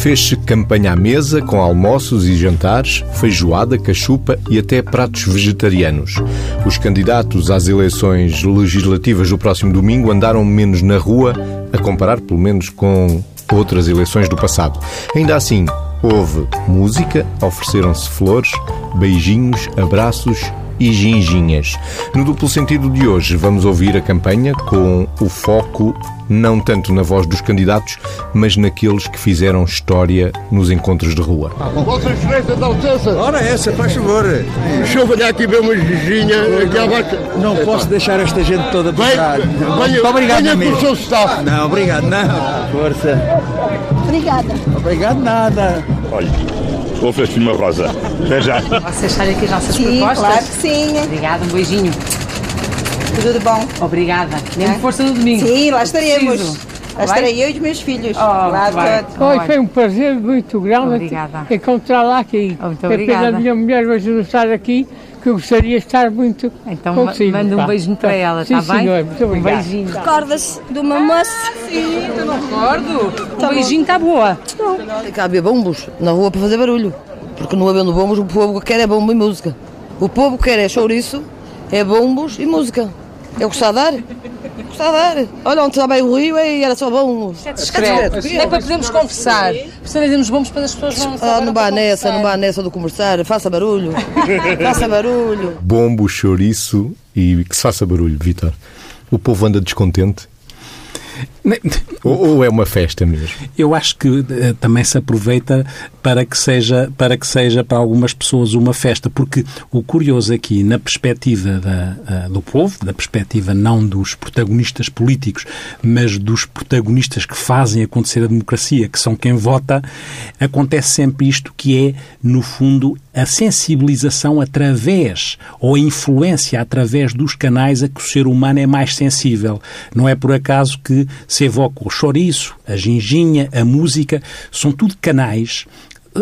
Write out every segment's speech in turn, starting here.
Fez-se campanha à mesa com almoços e jantares, feijoada, cachupa e até pratos vegetarianos. Os candidatos às eleições legislativas do próximo domingo andaram menos na rua, a comparar pelo menos com outras eleições do passado. Ainda assim, houve música, ofereceram-se flores, beijinhos, abraços e ginginhas. No duplo sentido de hoje, vamos ouvir a campanha com o foco não tanto na voz dos candidatos, mas naqueles que fizeram história nos encontros de rua. Vossa Excelência, dá licença. Ora, essa, faz favor. Deixa eu olhar aqui ver uma ginginha aqui abaixo. Não posso deixar esta gente toda passar. venha, obrigado, venha com o seu staff. Não, obrigado, não. Força. Obrigada. Obrigado, nada. Olha, ofereço-lhe uma rosa. Até já. Posso deixar aqui as nossas Sim, propostas? claro que sim. Obrigada, um beijinho. Tudo de bom? Obrigada. Mesmo É? força no domingo. Sim, lá estaremos. Lá estarei eu e os meus filhos. Oh, lá. Hoje foi um prazer muito grande Obrigada. encontrá-la aqui. Oh, muito é pena obrigada. a minha mulher hoje não estar aqui, que eu gostaria de estar muito Então consigo. manda um pá. beijinho para ela, está bem? senhor, muito Um beijinho. Recorda-se de uma moça? Sim, eu não recordo. Um beijinho está boa. Tem que haver bombos na rua para fazer barulho. Porque não havendo bombos, o povo quer é bombo e música. O povo quer é chouriço, é bombos e música. É o que está a dar. Está a dar. Olha, onde estava aí o Rio e era só bom. Discreto. É para podermos conversar. Precisamos bombos para as pessoas não Ah, não vá nessa, não vá nessa do conversar. Faça barulho. Faça barulho. Bombo, chouriço e que se faça barulho, Vitor. O povo anda descontente? Ou, é uma festa mesmo? Eu acho que eh, também se aproveita para que seja para que seja para algumas pessoas uma festa, porque o curioso aqui na perspectiva da, ah, do povo, da perspectiva não dos protagonistas políticos, mas dos protagonistas que fazem acontecer a democracia, que são quem vota, acontece sempre isto que é no fundo a sensibilização através ou a influência através dos canais a que o ser humano é mais sensível. Não é por acaso que se evoca o chouriço, a ginginha, a música, são tudo canais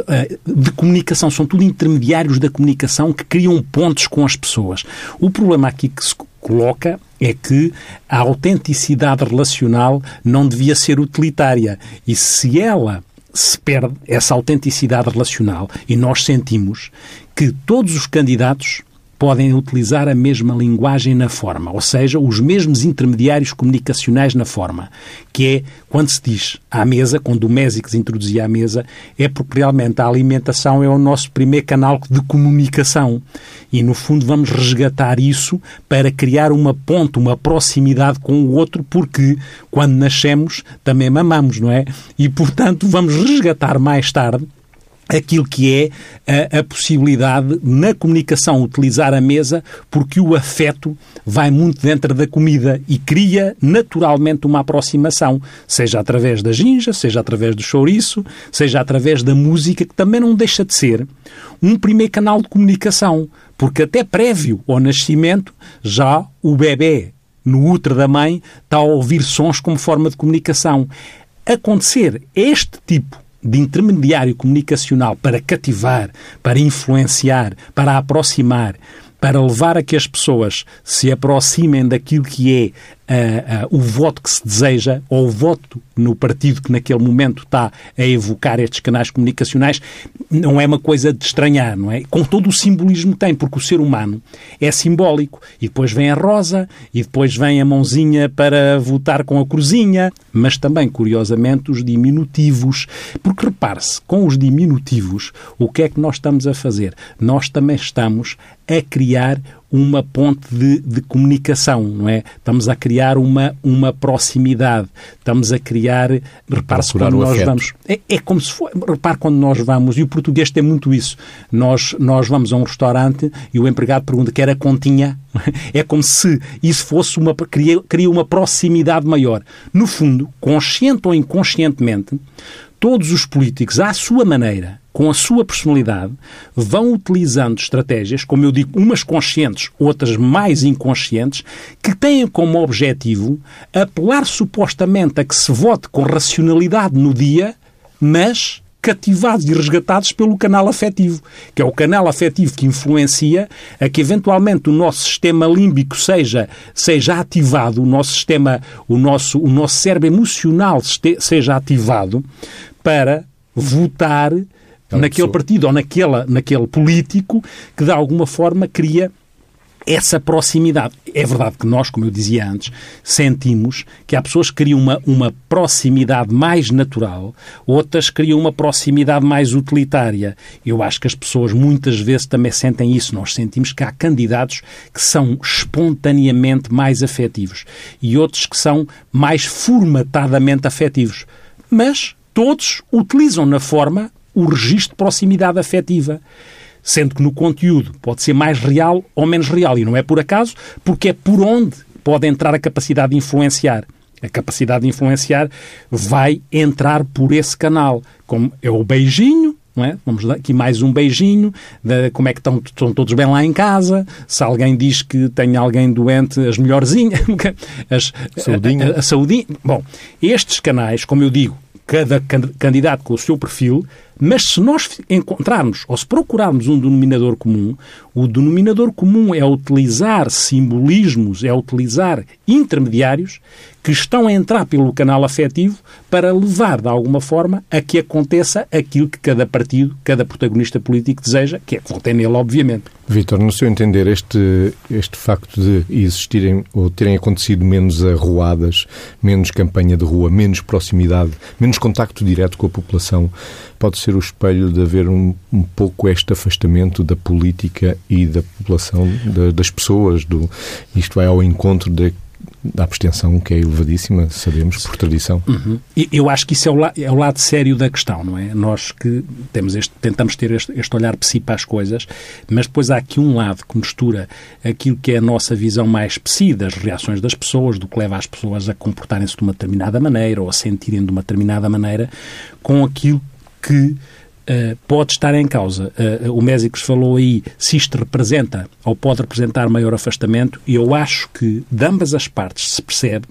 eh, de comunicação, são tudo intermediários da comunicação que criam pontos com as pessoas. O problema aqui que se coloca é que a autenticidade relacional não devia ser utilitária e se ela se perde essa autenticidade relacional e nós sentimos que todos os candidatos podem utilizar a mesma linguagem na forma, ou seja, os mesmos intermediários comunicacionais na forma, que é quando se diz à mesa, quando o Mésicles introduzia à mesa, é porque realmente a alimentação é o nosso primeiro canal de comunicação e no fundo vamos resgatar isso para criar uma ponte, uma proximidade com o outro, porque quando nascemos também mamamos, não é? E portanto vamos resgatar mais tarde aquilo que é a, a, possibilidade na comunicação utilizar a mesa porque o afeto vai muito dentro da comida e cria naturalmente uma aproximação, seja através da ginja, seja através do chouriço, seja através da música, que também não deixa de ser um primeiro canal de comunicação, porque até prévio ao nascimento já o bebê no útero da mãe está a ouvir sons como forma de comunicação. Acontecer este tipo de intermediário comunicacional para cativar, para influenciar, para aproximar, para levar a que as pessoas se aproximem daquilo que é uh, uh, o voto que se deseja, ou o voto no partido que naquele momento está a evocar estes canais comunicacionais, não é uma coisa de estranhar, não é? Com todo o simbolismo que tem, porque o ser humano é simbólico. E depois vem a rosa, e depois vem a mãozinha para votar com a cruzinha, mas também, curiosamente, os diminutivos. Porque repare-se, com os diminutivos, o que é que nós estamos a fazer? Nós também estamos a criar uma ponte de, de, comunicação, não é? Estamos a criar uma, uma proximidade, estamos a criar, repare-se quando nós afeto. vamos, é, é, como se for, repare quando nós vamos, e o português tem muito isso, nós, nós vamos a um restaurante e o empregado pergunta, quer a continha? É como se isso fosse uma, cria, cria uma proximidade maior. No fundo, consciente ou inconscientemente, todos os políticos, à sua maneira, com a sua personalidade, vão utilizando estratégias, como eu digo, umas conscientes, outras mais inconscientes, que têm como objetivo apelar supostamente a que se vote com racionalidade no dia, mas cativados e resgatados pelo canal afetivo, que é o canal afetivo que influencia a que eventualmente o nosso sistema límbico seja, seja ativado, o nosso sistema, o nosso, o nosso cérebro emocional seja ativado para votar naquele pessoa. partido ou naquela, naquele político que de alguma forma cria essa proximidade. É verdade que nós, como eu dizia antes, sentimos que há pessoas que criam uma, uma proximidade mais natural, outras criam uma proximidade mais utilitária. Eu acho que as pessoas muitas vezes também sentem isso. Nós sentimos que há candidatos que são espontaneamente mais afetivos e outros que são mais formatadamente afetivos. Mas todos utilizam na forma o registro de proximidade afetiva sendo que no conteúdo pode ser mais real ou menos real. E não é por acaso, porque é por onde pode entrar a capacidade de influenciar. A capacidade de influenciar vai entrar por esse canal, como é o beijinho, não é? Vamos dar aqui mais um beijinho, de como é que estão, estão todos bem lá em casa, se alguém diz que tem alguém doente, as melhorzinhas, as, Saudinha. A, a, a saudinha. Bom, estes canais, como eu digo, cada can- candidato com o seu perfil, mas se nós encontrarmos ou se procurarmos um denominador comum, o denominador comum é utilizar simbolismos, é utilizar intermediários que estão a entrar pelo canal afetivo para levar, de alguma forma, a que aconteça aquilo que cada partido, cada protagonista político deseja, que é que votem nele, obviamente. Vítor, no seu entender, este, este facto de existirem ou terem acontecido menos arruadas, menos campanha de rua, menos proximidade, menos contacto direto com a população, pode ser o espelho de haver um, um pouco este afastamento da política e da população, da- das pessoas. Do, isto vai ao encontro da, da abstenção, que é elevadíssima, sabemos, por tradição. E Eu acho que isso é o, la- é o lado sério da questão, não é? Nós que temos este, tentamos ter este, este olhar psi para as coisas, mas depois há aqui um lado que mistura aquilo que é a nossa visão mais psi das reações das pessoas, do que leva as pessoas a comportarem-se de uma determinada maneira ou a sentirem de uma determinada maneira, com aquilo que eh, pode estar em causa. Eh, o Mésicos falou aí se isto representa ou pode representar maior afastamento, e eu acho que de ambas as partes se percebe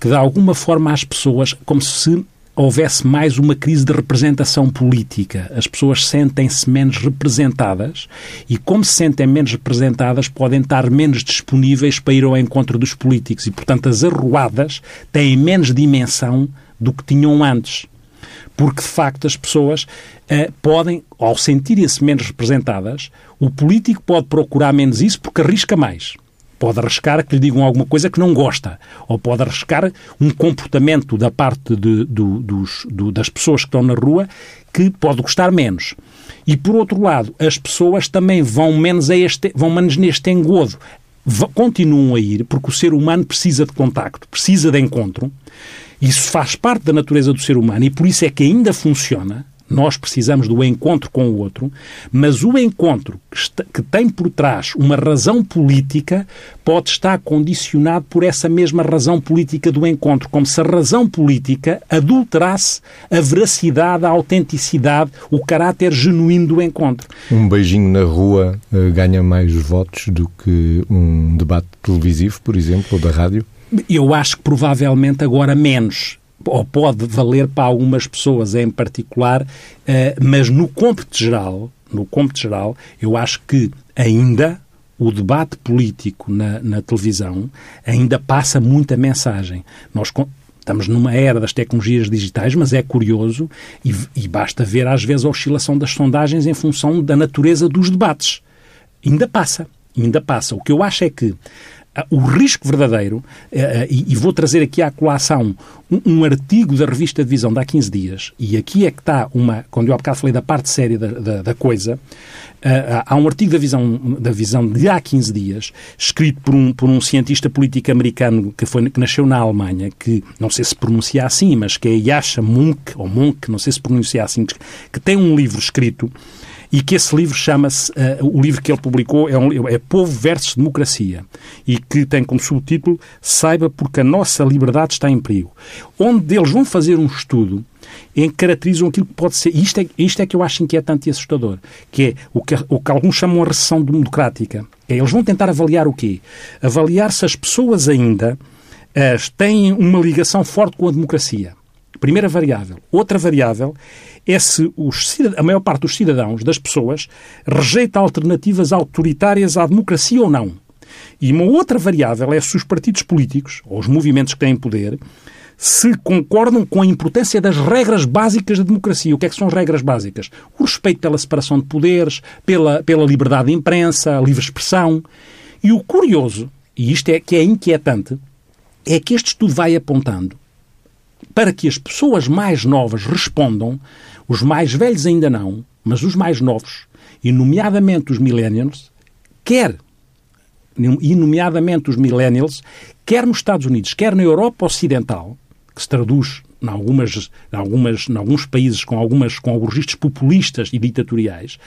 que de alguma forma as pessoas, como se houvesse mais uma crise de representação política. As pessoas sentem-se menos representadas e, como se sentem menos representadas, podem estar menos disponíveis para ir ao encontro dos políticos e, portanto, as arruadas têm menos dimensão do que tinham antes. Porque, de facto, as pessoas eh, podem, ao sentirem-se menos representadas, o político pode procurar menos isso porque arrisca mais. Pode arriscar que lhe digam alguma coisa que não gosta. Ou pode arriscar um comportamento da parte de- do- dos- do- das pessoas que estão na rua que pode gostar menos. E, por outro lado, as pessoas também vão menos, a este, vão menos neste engodo. Continuam a ir, porque o ser humano precisa de contacto, precisa de encontro. Isso faz parte da natureza do ser humano e por isso é que ainda funciona. Nós precisamos do encontro com o outro, mas o encontro que, está- que tem por trás uma razão política pode estar condicionado por essa mesma razão política do encontro, como se a razão política adulterasse a veracidade, a autenticidade, o caráter genuíno do encontro. Um beijinho na rua eh, ganha mais votos do que um debate televisivo, por exemplo, ou da rádio? Eu acho que provavelmente agora menos. Ou pode valer para algumas pessoas em particular, eh, mas no cômputo geral, no cômputo geral, eu acho que ainda o debate político na, na televisão ainda passa muita mensagem. Nós estamos numa era das tecnologias digitais, mas é curioso e, e basta ver às vezes a oscilação das sondagens em função da natureza dos debates. Ainda passa, ainda passa. O que eu acho é que o risco verdadeiro, eh, eh, e, vou trazer aqui à colação um, artigo da revista Divisão de há 15 dias, e aqui é que está uma, quando eu há bocado falei da parte séria da, da, da coisa, ah, há um artigo da visão, da visão de há 15 dias, escrito por um, por um cientista político americano que, foi, que nasceu na Alemanha, que não sei se pronuncia assim, mas que é Yasha Munk, ou Munk, não sei se pronuncia assim, que tem um livro escrito e que esse livro chama-se, eh, o livro que ele publicou é, um, é Povo versus Democracia e que tem como subtítulo Saiba porque a nossa liberdade está em perigo. Onde eles vão fazer um estudo em que caracterizam aquilo que pode ser, isto é, isto é que eu acho inquietante e assustador, que é o que, o que alguns chamam a recessão democrática. É, eles vão tentar avaliar o quê? Avaliar se as pessoas ainda eh, têm uma ligação forte com a democracia. Primeira variável. Outra variável é se os a maior parte dos cidadãos, das pessoas, rejeita alternativas autoritárias à democracia ou não. E uma outra variável é se os partidos políticos, ou os movimentos que têm poder, se concordam com a importância das regras básicas da democracia. O que é que são as regras básicas? O respeito pela separação de poderes, pela, pela liberdade de imprensa, a livre expressão. E o curioso, e isto é que é inquietante, é que este estudo vai apontando para que as pessoas mais novas respondam, os mais velhos ainda não, mas os mais novos, e nomeadamente os millennials, quer, e nomeadamente os millennials, quer nos Estados Unidos, quer na Europa Ocidental, que se traduz em, algumas, em, algumas, em alguns países com, algumas, com registros populistas e ditatoriais,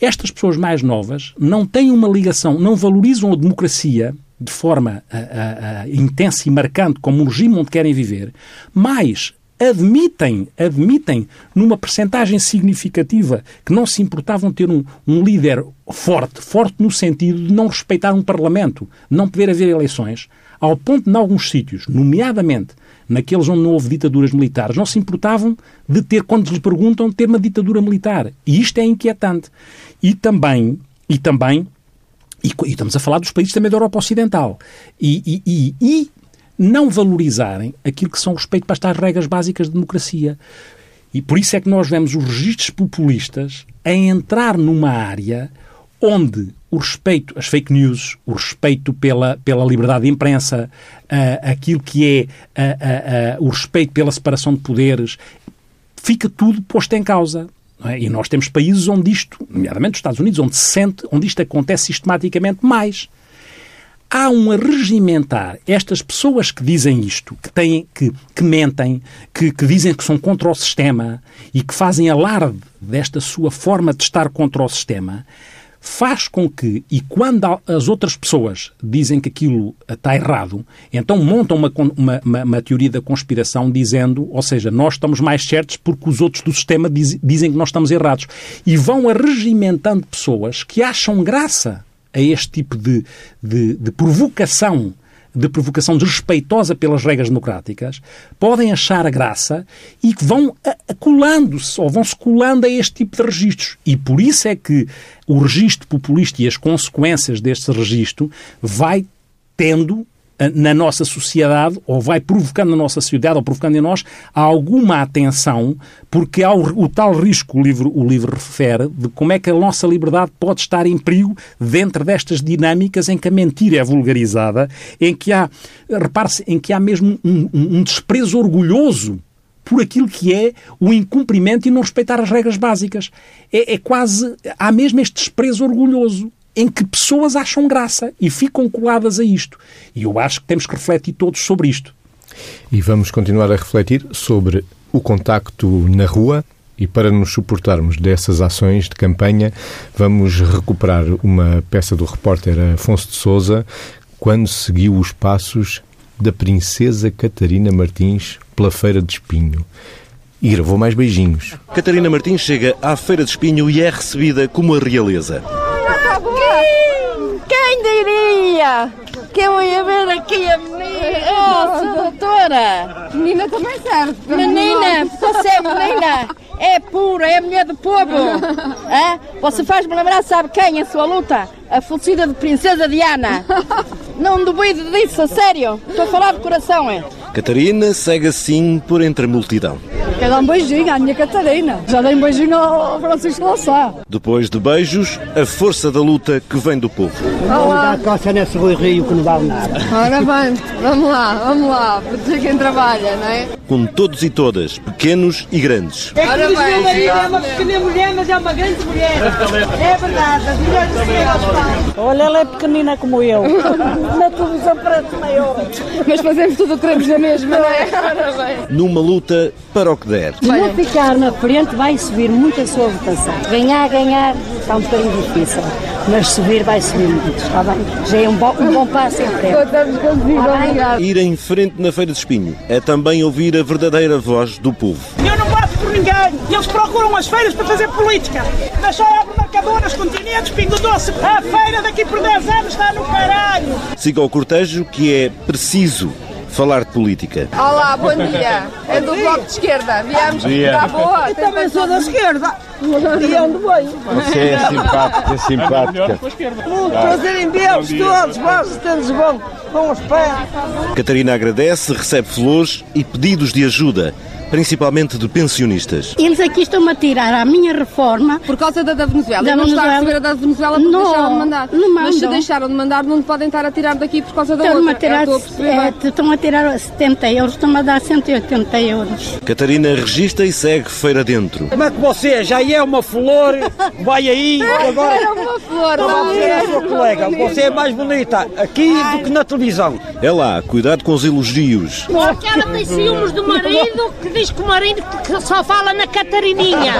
estas pessoas mais novas não têm uma ligação, não valorizam a democracia de forma a, a, a, intensa e marcante como um regime onde querem viver, mas admitem, admitem numa percentagem significativa que não se importavam ter um, um líder forte, forte no sentido de não respeitar um parlamento, não poder haver eleições, ao ponto de, em alguns sítios, nomeadamente naqueles onde não houve ditaduras militares, não se importavam de ter, quando lhes perguntam, ter uma ditadura militar. E isto é inquietante. E também, e também, e, e estamos a falar dos países também da Europa Ocidental, e, e, e não valorizarem aquilo que são respeito para estas regras básicas de democracia. E por isso é que nós vemos os registros populistas a entrar numa área onde o respeito às fake news, o respeito pela, pela liberdade de imprensa, uh, aquilo que é uh, uh, o respeito pela separação de poderes, fica tudo posto em causa. É? E nós temos países onde isto, nomeadamente os Estados Unidos, onde se sente, onde isto acontece sistematicamente mais. Há um regimentar estas pessoas que dizem isto, que, têm, que, que mentem, que, que dizem que são contra o sistema e que fazem alarde desta sua forma de estar contra o sistema, faz com que, e quando as outras pessoas dizem que aquilo está errado, então montam uma, uma, uma, uma teoria da conspiração dizendo, ou seja, nós estamos mais certos porque os outros do sistema diz, dizem que nós estamos errados. E vão arregimentando pessoas que acham graça a este tipo de, de, de provocação de provocação desrespeitosa pelas regras democráticas, podem achar a graça e que vão colando-se ou vão-se colando a este tipo de registros. E por isso é que o registro populista e as consequências deste registro vai tendo na nossa sociedade, ou vai provocando na nossa sociedade, ou provocando em nós, alguma atenção, porque há o, o, tal risco, o livro, o livro refere, de como é que a nossa liberdade pode estar em perigo dentro destas dinâmicas em que a mentira é vulgarizada, em que há, repare-se, em que há mesmo um, um, um desprezo orgulhoso por aquilo que é o incumprimento e não respeitar as regras básicas. É, é quase. Há mesmo este desprezo orgulhoso em que pessoas acham graça e ficam coladas a isto. E eu acho que temos que refletir todos sobre isto. E vamos continuar a refletir sobre o contacto na rua. E para nos suportarmos dessas ações de campanha, vamos recuperar uma peça do repórter Afonso de Souza, quando seguiu os passos da Princesa Catarina Martins pela Feira de Espinho. E gravou mais beijinhos. Catarina Martins chega à Feira de Espinho e é recebida como a realeza. Diria que eu ia ver aqui a menina? Oh, doutora! Menina também serve. Menina, você é menina? É pura, é mulher do povo. Hã? Você faz-me lembrar, sabe quem, a sua luta? A falecida de Princesa Diana. Não duvido disso, a sério. Estou a falar de coração, é? Catarina segue assim por entre a multidão. Quer dar um beijinho à minha Catarina. Já dei um beijinho ao Francisco Louçã. Depois de beijos, a força da luta que vem do povo. Olá. Dá coça nesse Rui Rio que não vale nada. Ora bem, vamos lá, vamos lá. Proteger quem trabalha, não é? Com todos e todas, pequenos e grandes. É que Ora bem, marido é uma pequena mulher, mas é uma grande mulher. É verdade, as mulheres se Olha, ela é pequenina como eu. Na televisão parece maior. Mas fazemos tudo o que queremos da mesma, não é? Bem. Numa luta para o que der. Se não ficar na frente, vai subir muito a sua votação. Ganhar, ganhar, está um bocadinho difícil. Mas subir, vai subir muito, está bem? Já é um bom, um bom passo em frente. Estamos consigo, obrigado. Ir em frente na Feira de Espinho é também ouvir a verdadeira voz do povo. Eu não voto por ninguém. Eles procuram as feiras para fazer política. Mas só abre marcadoras, continentes, pingo doce. A feira daqui por 10 anos está no caralho. Siga o cortejo que é preciso falar de política. Olá, bom dia. É do bloco de esquerda. Viemos Dia. para a boa. Eu também sou da esquerda. E venho? Você é simpática, simpática. Muito prazer em vê-los todos, vós todos bom. Os pés. Catarina agradece, recebe flores e pedidos de ajuda, principalmente de pensionistas. Eles aqui estão a tirar a minha reforma. Por causa da da Venezuela. Da não está a Venezuela. receber a da Venezuela porque Não, deixaram de mandar. não Mas se deixaram de mandar, não podem estar a tirar daqui por causa da Estão outra. a tirar, É, a perceber é, bem. estão a tirar 70 euros, estão a dar 180 euros. Catarina registra e segue feira dentro. Como é que você já é uma flor, vai aí, agora... Era uma flor, uma ver a sua colega, você é mais bonita aqui do que na televisão. É lá, cuidado com os elogios. Porque ela tem ciúmes do marido que diz que o marido que só fala na Catarininha.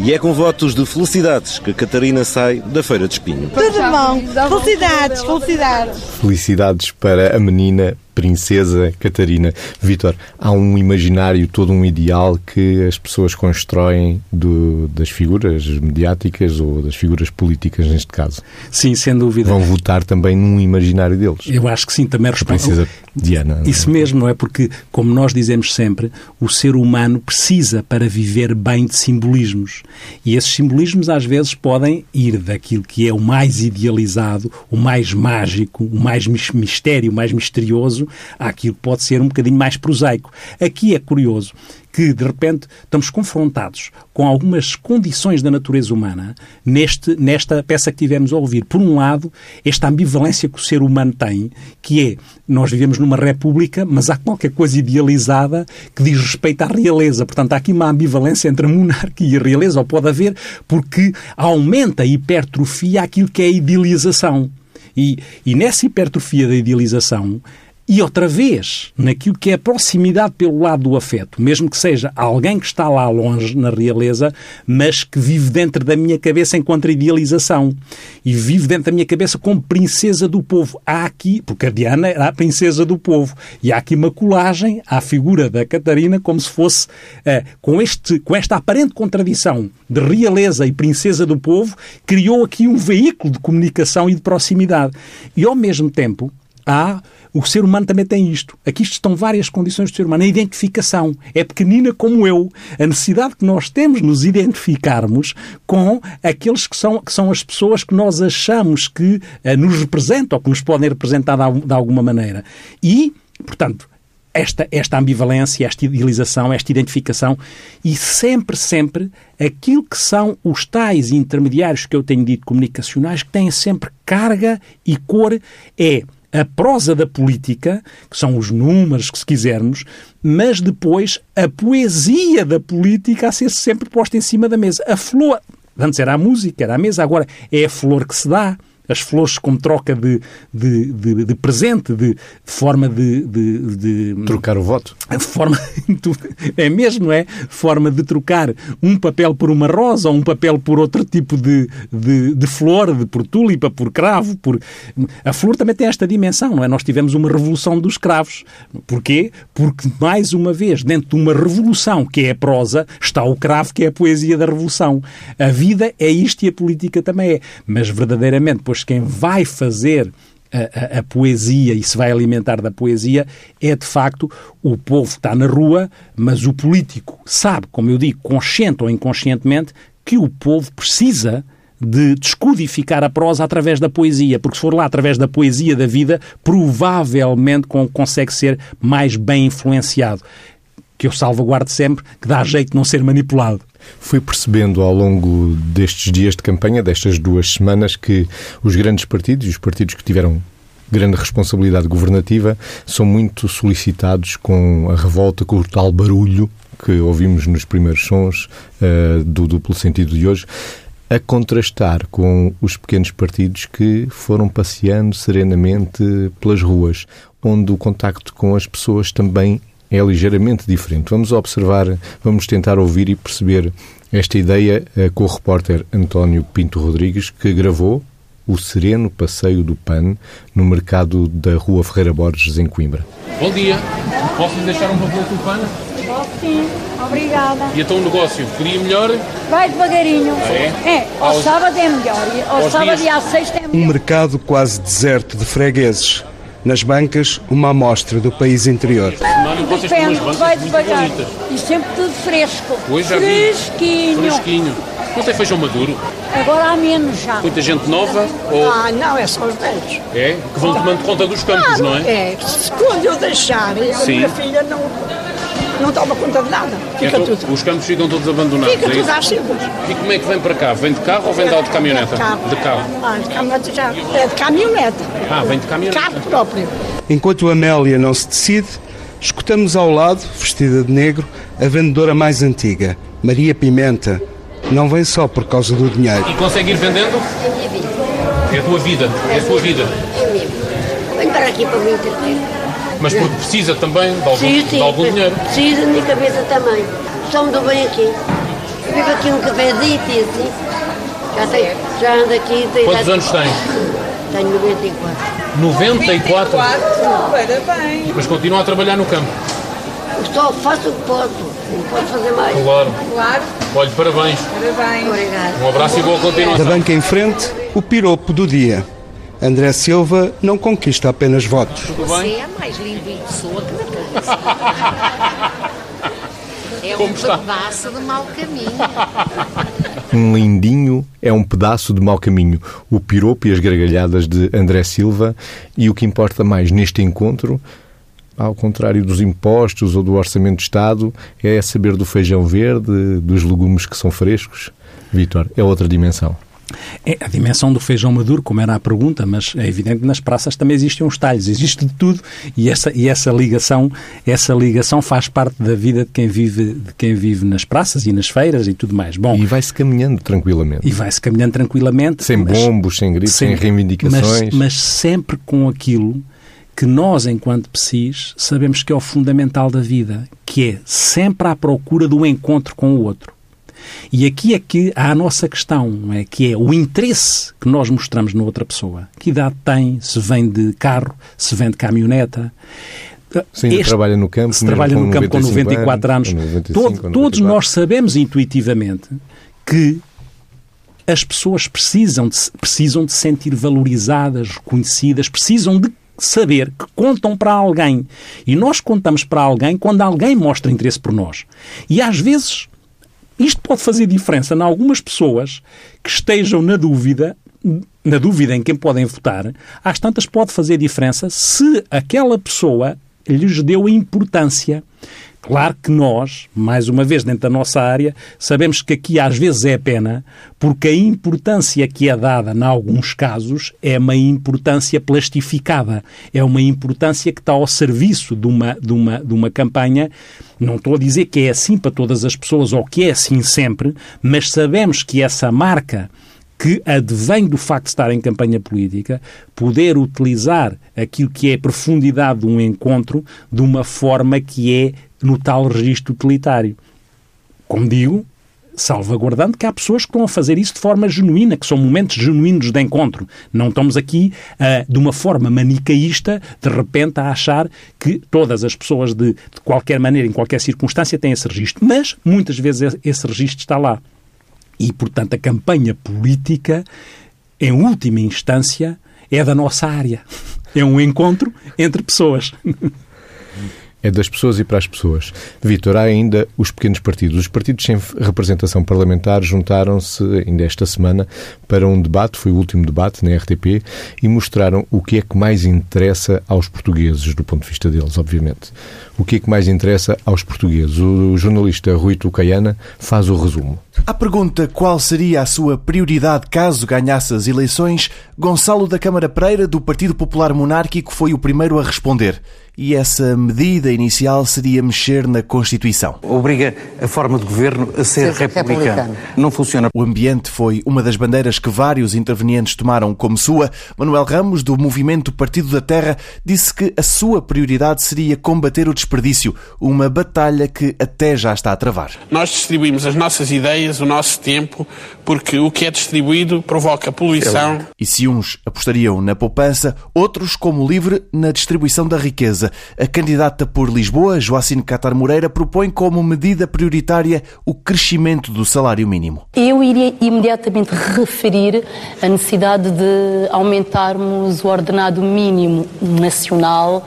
E é com votos de felicidades que a Catarina sai da Feira de Espinho. Tudo bom. Felicidades, felicidades. Felicidades para a menina princesa Catarina. Vítor, há um imaginário, todo um ideal que as pessoas constroem do- das figuras mediáticas ou das figuras políticas, neste caso. Sim, sem dúvida. Vão votar também num imaginário deles. Eu acho que sim, também A responde. princesa Diana. Isso mesmo, não é? Porque, como nós dizemos sempre, o ser humano precisa para viver bem de simbolismos. E esses simbolismos às vezes podem ir daquilo que é o mais idealizado, o mais mágico, o mais mis- mistério, o mais misterioso, àquilo que pode ser um bocadinho mais prosaico. Aqui é curioso que, de repente, estamos confrontados com algumas condições da natureza humana neste, nesta peça que tivemos a ouvir. Por um lado, esta ambivalência que o ser humano tem, que é, nós vivemos numa república, mas há qualquer coisa idealizada que diz respeito à realeza. Portanto, há aqui uma ambivalência entre a monarquia e a realeza, ou pode haver, porque aumenta a hipertrofia aquilo que é a idealização. E, e nessa hipertrofia da idealização, e outra vez, naquilo que é a proximidade pelo lado do afeto, mesmo que seja alguém que está lá longe na realeza, mas que vive dentro da minha cabeça enquanto idealização. E vive dentro da minha cabeça como princesa do povo. Há aqui, porque a Diana era a princesa do povo, e há aqui uma colagem à figura da Catarina como se fosse, eh, com, este, com esta aparente contradição de realeza e princesa do povo, criou aqui um veículo de comunicação e de proximidade. E ao mesmo tempo, há o ser humano também tem isto. Aqui estão várias condições do ser humano. A identificação. É pequenina como eu. A necessidade que nós temos de nos identificarmos com aqueles que são, que são as pessoas que nós achamos que eh, nos representam ou que nos podem representar de, de alguma maneira. E, portanto, esta, esta ambivalência, esta idealização, esta identificação e sempre, sempre aquilo que são os tais intermediários que eu tenho dito comunicacionais que têm sempre carga e cor é a prosa da política, que são os números, que se quisermos, mas depois a poesia da política a ser sempre posta em cima da mesa. A flor, antes era a música, era a mesa, agora é a flor que se dá as flores como troca de, de, de, de presente, de, de forma de, de, Trocar o voto. forma é mesmo, é? Forma de trocar um papel por uma rosa ou um papel por outro tipo de, de, de flor, de por túlipa, por cravo, por a flor também tem esta dimensão, não é? Nós tivemos uma revolução dos cravos. Porquê? Porque mais uma vez, dentro de uma revolução que é a prosa, está o cravo que é a poesia da revolução. A vida é isto e a política também é. Mas verdadeiramente, pois quem vai fazer a, a- a poesia e se vai alimentar da poesia é de facto o povo que está na rua, mas o político sabe, como eu digo, consciente ou inconscientemente, que o povo precisa de descodificar a prosa através da poesia, porque se for lá através da poesia da vida, provavelmente con- consegue ser mais bem influenciado. Que eu salvaguardo sempre, que dá jeito de não ser manipulado. Fui percebendo ao longo destes dias de campanha, destas duas semanas, que os grandes partidos e os partidos que tiveram grande responsabilidade governativa são muito solicitados com a revolta, com o tal barulho que ouvimos nos primeiros sons eh, do duplo sentido de hoje, a contrastar com os pequenos partidos que foram passeando serenamente pelas ruas, onde o contacto com as pessoas também é ligeiramente diferente. Vamos observar, vamos tentar ouvir e perceber esta ideia eh, com o repórter António Pinto Rodrigues, que gravou o sereno passeio do PAN no mercado da Rua Ferreira Borges, em Coimbra. Bom dia. Posso lhe deixar um papel com o pano? Sim, obrigada. E então o negócio seria melhor? Vai devagarinho. Ah, é? É, ao Aos- sábado é melhor. Ao aos sábado dias- e à sexta é melhor. Um mercado quase deserto de fregueses. Nas bancas, uma amostra do país interior. Depende, vai devagar. E sempre tudo fresco. Hoje já vi. Fresquinho. Fresquinho. Não tem feijão maduro? Agora há menos já. Muita gente nova? Ou Ah, não, é só os velhos. é? Que vão tomando conta dos campos, não é? É, se quando eu deixar, a minha filha não, não toma conta de nada. Fica Então, tudo. Os campos ficam todos abandonados. Fica é tudo às cegas. E como é que vem para cá? Vem de carro ou vem de, de caminhoneta? De carro. De carro. Ah, de caminhonete já. É de caminhonete. Ah, vem de caminhoneta. Carro próprio. Enquanto Amélia não se decide, escutamos ao lado, vestida de negro, a vendedora mais antiga, Maria Pimenta. Não vem só por causa do dinheiro. E consegue ir vendendo? É a tua vida. É a tua vida. Venho para aqui para me entreter. Mas porque precisa também de algum, Sim, sim, de algum dinheiro. Preciso da minha cabeça também. Só me dou bem aqui. Eu vivo aqui num cafezito e assim. Já, tenho, já ando aqui. Tenho Quantos idade- anos tens? Tenho 94. 94? Parabéns. Mas continua a trabalhar no campo. Só faço o que posso. Não posso fazer mais. Claro. Claro. Olha, parabéns. Parabéns. Obrigada. Um abraço e boa Da continuação. banca em frente, o piropo do dia. André Silva não conquista apenas votos. Você é mais lindo em pessoa que na. É Como um está? pedaço de mau caminho. Um lindinho é um pedaço de mau caminho. O piropo e as gargalhadas de André Silva. E o que importa mais neste encontro, ao contrário dos impostos ou do orçamento de Estado, é saber do feijão verde, dos legumes que são frescos. Vítor, é outra dimensão. É a dimensão do feijão maduro, como era a pergunta, mas é evidente que nas praças também existem uns talhos, existe de tudo e essa, e essa ligação essa ligação faz parte da vida de quem vive de quem vive nas praças e nas feiras e tudo mais. Bom, E vai-se caminhando tranquilamente. e vai-se caminhando tranquilamente. Sem mas- bombos, sem gritos, sem, reivindicações. Mas, mas sempre com aquilo que nós, enquanto PSIs, sabemos que é o fundamental da vida, que é sempre à procura do encontro com o outro. E aqui é que há a nossa questão, é? que é o interesse que nós mostramos na outra pessoa. Que idade tem, se vem de carro, se vem de caminhoneta. Se ainda trabalha no campo, se trabalha com no campo com 95 94 anos. anos, com 95 Todo- ou todos 94. nós sabemos intuitivamente que as pessoas precisam de, precisam de se sentir valorizadas, reconhecidas, precisam de saber que contam para alguém. E nós contamos para alguém quando alguém mostra interesse por nós. E às vezes isto pode fazer diferença em algumas pessoas que estejam na dúvida, na dúvida em quem podem votar, às tantas pode fazer diferença se aquela pessoa lhes deu a importância. Claro que nós, mais uma vez dentro da nossa área, sabemos que aqui às vezes é pena, porque a importância que é dada, em alguns casos, é uma importância plastificada. É uma importância que está ao serviço de uma, de uma, de uma campanha. Não estou a dizer que é assim para todas as pessoas ou que é assim sempre, mas sabemos que essa marca que advém do facto de estar em campanha política, poder utilizar aquilo que é a profundidade de um encontro de uma forma que é no tal registro utilitário. Como digo, salvaguardando que há pessoas que estão a fazer isso de forma genuína, que são momentos genuínos de encontro. Não estamos aqui, ah, de uma forma manicaísta, de repente a achar que todas as pessoas, de, de qualquer maneira, em qualquer circunstância, têm esse registro. Mas, muitas vezes, esse registro está lá. E, portanto, a campanha política, em última instância, é da nossa área. É um encontro entre pessoas. É das pessoas e para as pessoas. Vítor, há ainda os pequenos partidos. Os partidos sem representação parlamentar juntaram-se ainda esta semana para um debate, foi o último debate na RTP, e mostraram o que é que mais interessa aos portugueses, do ponto de vista deles, obviamente. O que é que mais interessa aos portugueses? O jornalista Rui Tucaiana faz o resumo. À pergunta qual seria a sua prioridade caso ganhasse as eleições, Gonçalo da Câmara Pereira, do Partido Popular Monárquico, foi o primeiro a responder. E essa medida inicial seria mexer na Constituição. Obriga a forma de governo a ser, Ser republicana. republicano. Não funciona. O ambiente foi uma das bandeiras que vários intervenientes tomaram como sua. Manuel Ramos, do movimento Partido da Terra, disse que a sua prioridade seria combater o desperdício, uma batalha que até já está a travar. Nós distribuímos as nossas ideias, o nosso tempo, porque o que é distribuído provoca poluição. E se uns apostariam na poupança, outros, como o livre, na distribuição da riqueza. Portuguesa. A candidata por Lisboa, Joacine Catar Moreira, propõe como medida prioritária o crescimento do salário mínimo. Eu iria imediatamente referir a necessidade de aumentarmos o ordenado mínimo nacional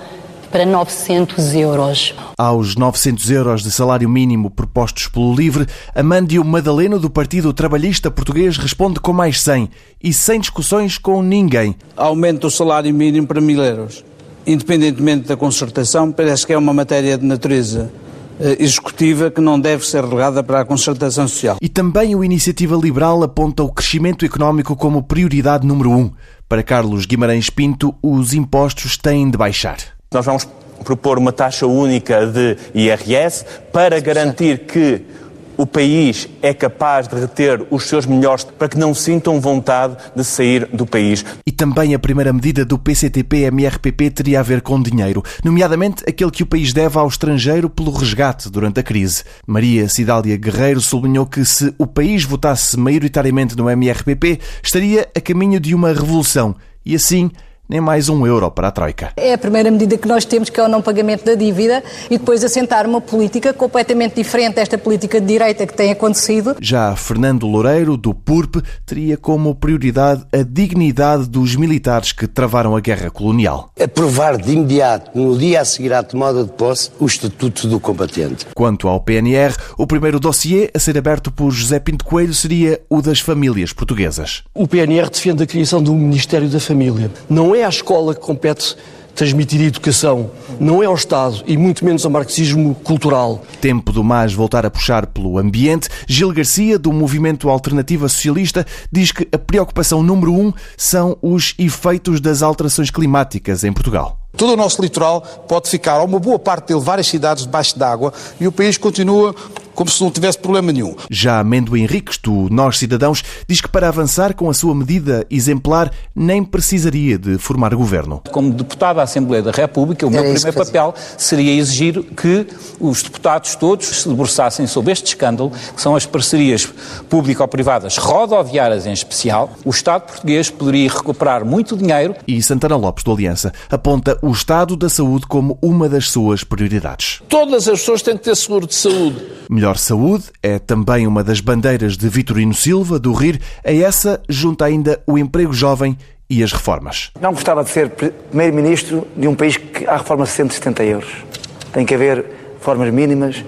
para 900 euros. Aos 900 euros de salário mínimo propostos pelo LIVRE, Amândio Madaleno, do Partido Trabalhista Português, responde com mais 100 e sem discussões com ninguém. Aumenta o salário mínimo para mil euros. Independentemente da concertação, parece que é uma matéria de natureza eh, executiva que não deve ser relegada para a concertação social. E também o Iniciativa Liberal aponta o crescimento económico como prioridade número um. Para Carlos Guimarães Pinto, os impostos têm de baixar. Nós vamos propor uma taxa única de IRS para garantir que o país é capaz de reter os seus melhores para que não sintam vontade de sair do país. E também a primeira medida do PCTP-MRPP teria a ver com dinheiro, nomeadamente aquele que o país deve ao estrangeiro pelo resgate durante a crise. Maria Cidália Guerreiro sublinhou que se o país votasse maioritariamente no MRPP, estaria a caminho de uma revolução e assim nem mais um euro para a Troika. É a primeira medida que nós temos, que é o não pagamento da dívida, e depois assentar uma política completamente diferente desta política de direita que tem acontecido. Já Fernando Loureiro, do PURP, teria como prioridade a dignidade dos militares que travaram a guerra colonial. Aprovar de imediato, no dia a seguir à tomada de posse, o Estatuto do Combatente. Quanto ao PNR, o primeiro dossiê a ser aberto por José Pinto Coelho seria o das famílias portuguesas. O PNR defende a criação de um Ministério da Família. Não é à escola que compete transmitir educação, não é ao Estado e muito menos ao marxismo cultural. Tempo do mais voltar a puxar pelo ambiente. Gil Garcia, do Movimento Alternativa Socialista, diz que a preocupação número um são os efeitos das alterações climáticas em Portugal. Todo o nosso litoral pode ficar, ou uma boa parte dele, várias cidades debaixo d'água e o país continua como se não tivesse problema nenhum. Já Mendo Henriques, do Nós Cidadãos, diz que para avançar com a sua medida exemplar nem precisaria de formar governo. Como deputado da Assembleia da República, o meu primeiro papel seria exigir que os deputados todos se debruçassem sobre este escândalo, que são as parcerias público-privadas rodoviárias em especial. O Estado português poderia recuperar muito dinheiro. E Santana Lopes, do Aliança, aponta o Estado da Saúde como uma das suas prioridades. Todas as pessoas têm que ter seguro de saúde. Melhor saúde é também uma das bandeiras de Vitorino Silva, do RIR. A essa junta ainda o emprego jovem e as reformas. Não gostava de ser primeiro-ministro de um país que há reformas de 170 euros. Tem que haver reformas mínimas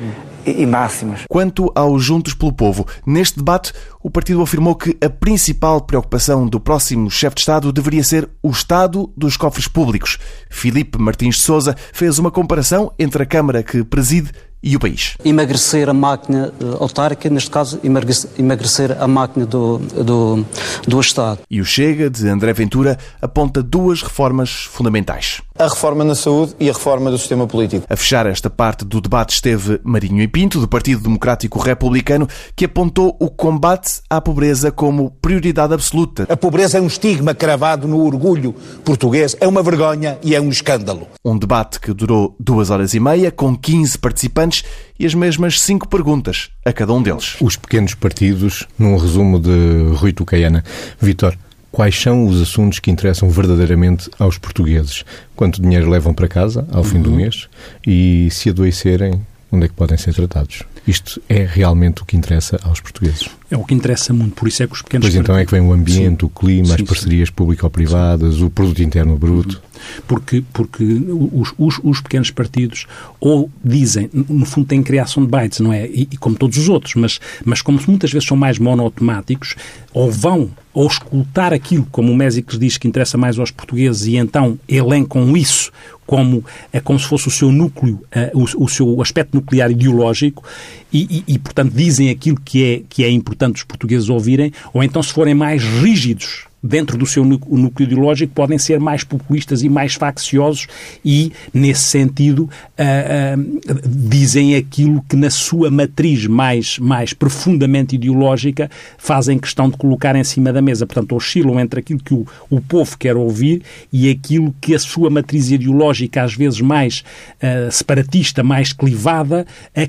e máximas. Quanto aos Juntos pelo Povo, neste debate o partido afirmou que a principal preocupação do próximo chefe de Estado deveria ser o estado dos cofres públicos. Filipe Martins de Souza fez uma comparação entre a Câmara que preside e o país. Emagrecer a máquina uh, autárquica, neste caso, emagrecer, emagrecer a máquina do, do, do Estado. E o Chega, de André Ventura, aponta duas reformas fundamentais. A reforma na saúde e a reforma do sistema político. A fechar esta parte do debate esteve Marinho e Pinto, do Partido Democrático Republicano, que apontou o combate à pobreza como prioridade absoluta. A pobreza é um estigma cravado no orgulho português, é uma vergonha e é um escândalo. Um debate que durou duas horas e meia, com 15 participantes e as mesmas cinco perguntas a cada um deles. Os pequenos partidos, num resumo de Rui Tucaiana. Vitor, quais são os assuntos que interessam verdadeiramente aos portugueses? Quanto dinheiro levam para casa ao fim do mês? E se adoecerem, onde é que podem ser tratados? Isto é realmente o que interessa aos portugueses. É o que interessa muito, por isso é que os pequenos Pois então é que vem o ambiente, sim. o clima, sim, as parcerias público-privadas, o produto interno bruto. Porque, porque os, os, os, pequenos partidos ou dizem, no fundo têm criação de bytes, não é? E, e como todos os outros, mas, mas como muitas vezes são mais monotemáticos, ou vão ou escutar aquilo, como o Mésicles diz, que interessa mais aos portugueses e então elencam isso como, é como se fosse o seu núcleo, uh, o, o, seu aspecto nuclear ideológico e, e, e, portanto, dizem aquilo que é, que é importante os portugueses ouvirem, ou então, se forem mais rígidos dentro do seu núcleo ideológico, podem ser mais populistas e mais facciosos e, nesse sentido, uh, uh, dizem aquilo que, na sua matriz mais, mais profundamente ideológica, fazem questão de colocar em cima da mesa. Portanto, oscilam entre aquilo que o, o povo quer ouvir e aquilo que a sua matriz ideológica, às vezes mais uh, separatista, mais clivada,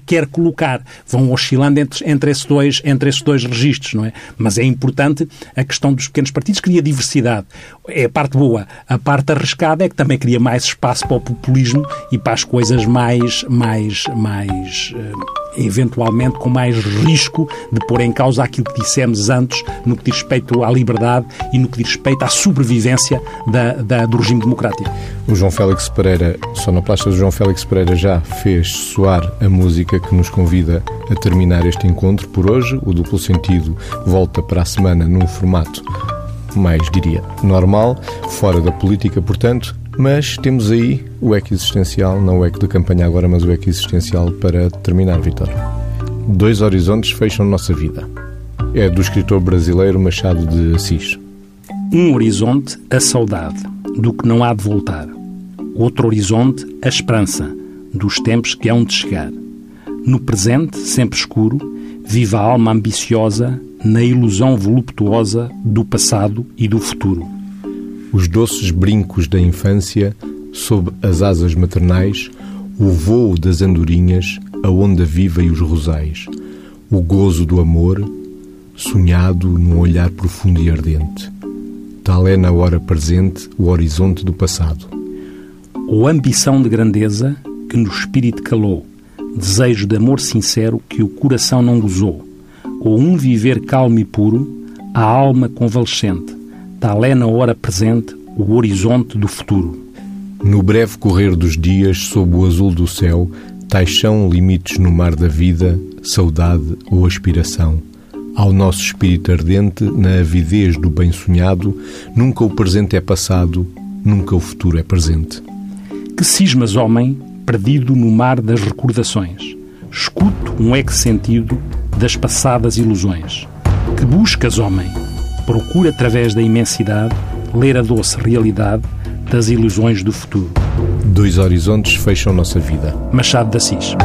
quer colocar. Vão oscilando entre, entre, esses dois, entre esses dois registros, não é? Mas é importante a questão dos pequenos partidos partidos cria diversidade. É a parte boa. A parte arriscada é que também cria mais espaço para o populismo e para as coisas mais, mais, mais, uh, eventualmente com mais risco de pôr em causa aquilo que dissemos antes no que diz respeito à liberdade e no que diz respeito à sobrevivência da, da, do regime democrático. O João Félix Pereira, sonoplasta do João Félix Pereira já fez soar a música que nos convida a terminar este encontro por hoje. O duplo sentido volta para a semana num formato mais, diria, normal, fora da política, portanto, mas temos aí o eco existencial, não o eco de campanha agora, mas o eco existencial para terminar, Vitor. Dois horizontes fecham nossa vida. É do escritor brasileiro Machado de Assis. Um horizonte, a saudade, do que não há de voltar. Outro horizonte, a esperança, dos tempos que hão de chegar. No presente, sempre escuro, vive a alma ambiciosa na ilusão voluptuosa do passado e do futuro. Os doces brincos da infância, sob as asas maternais, o vôo das andorinhas, a onda viva e os rosais, o gozo do amor, sonhado num olhar profundo e ardente. Tal é na hora presente o horizonte do passado. Ou ambição de grandeza que no espírito calou, desejo de amor sincero que o coração não gozou, ou um viver calmo e puro, a alma convalescente, tal é na hora presente o horizonte do futuro. No breve correr dos dias, sob o azul do céu, tais são limites no mar da vida, saudade ou aspiração. Ao nosso espírito ardente, na avidez do bem sonhado, nunca o presente é passado, nunca o futuro é presente. Que cismas, homem, perdido no mar das recordações. Escuto um eco sentido das passadas ilusões. Que buscas, homem? Procura através da imensidade ler a doce realidade das ilusões do futuro. Dois horizontes fecham nossa vida. Machado de Assis.